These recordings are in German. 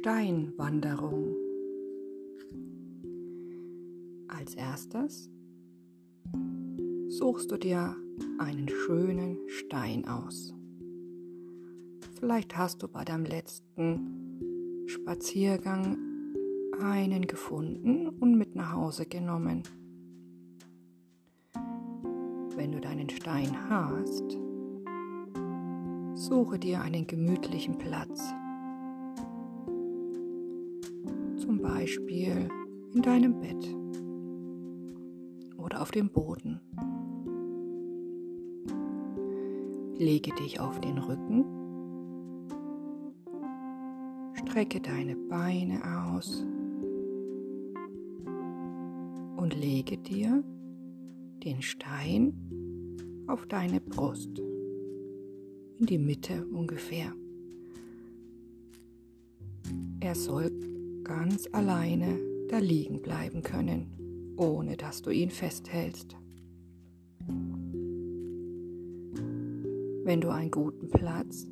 Steinwanderung. Als erstes suchst du dir einen schönen Stein aus. Vielleicht hast du bei deinem letzten Spaziergang einen gefunden und mit nach Hause genommen. Wenn du deinen Stein hast, suche dir einen gemütlichen Platz. Zum Beispiel in deinem Bett oder auf dem Boden. Lege dich auf den Rücken, strecke deine Beine aus und lege dir den Stein auf deine Brust, in die Mitte ungefähr. Er soll ganz alleine da liegen bleiben können, ohne dass du ihn festhältst. Wenn du einen guten Platz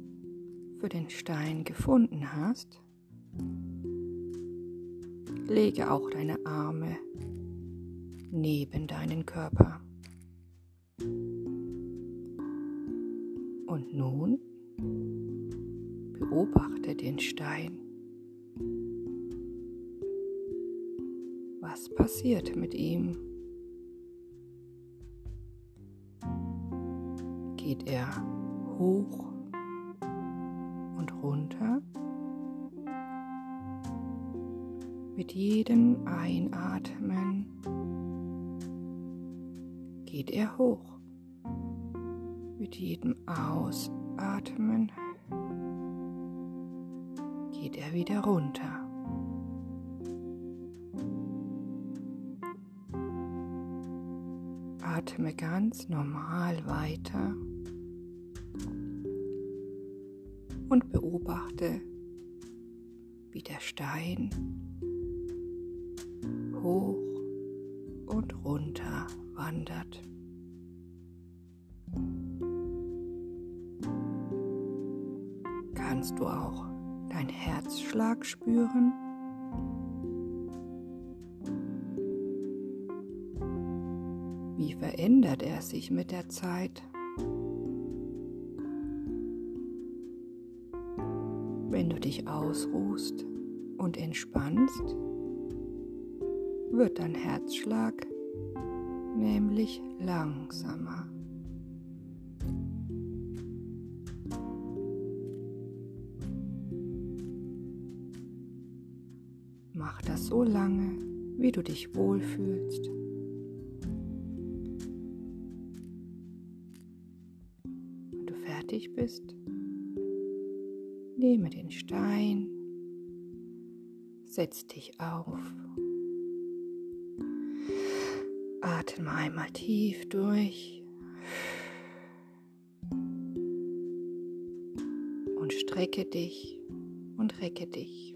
für den Stein gefunden hast, lege auch deine Arme neben deinen Körper. Und nun beobachte den Stein. Was passiert mit ihm? Geht er hoch und runter? Mit jedem Einatmen geht er hoch. Mit jedem Ausatmen geht er wieder runter. Atme ganz normal weiter und beobachte, wie der Stein hoch und runter wandert. Kannst du auch dein Herzschlag spüren? Wie verändert er sich mit der Zeit? Wenn du dich ausruhst und entspannst, wird dein Herzschlag nämlich langsamer. Mach das so lange, wie du dich wohlfühlst. Fertig bist, nehme den Stein, setz dich auf. Atme einmal tief durch und strecke dich und recke dich.